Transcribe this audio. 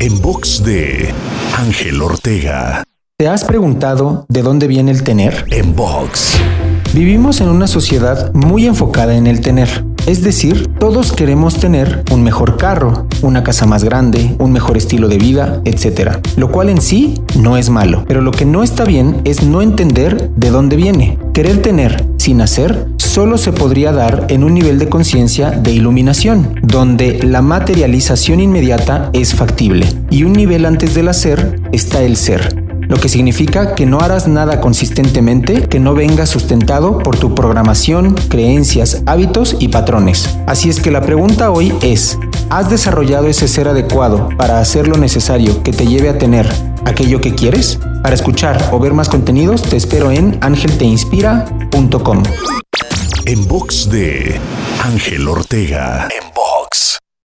En box de Ángel Ortega. ¿Te has preguntado de dónde viene el tener? En box. Vivimos en una sociedad muy enfocada en el tener. Es decir, todos queremos tener un mejor carro, una casa más grande, un mejor estilo de vida, etc. Lo cual en sí no es malo, pero lo que no está bien es no entender de dónde viene. Querer tener sin hacer solo se podría dar en un nivel de conciencia de iluminación, donde la materialización inmediata es factible, y un nivel antes del hacer está el ser, lo que significa que no harás nada consistentemente que no venga sustentado por tu programación, creencias, hábitos y patrones. Así es que la pregunta hoy es, ¿has desarrollado ese ser adecuado para hacer lo necesario que te lleve a tener aquello que quieres? Para escuchar o ver más contenidos te espero en angelteinspira.com. En box de Ángel Ortega.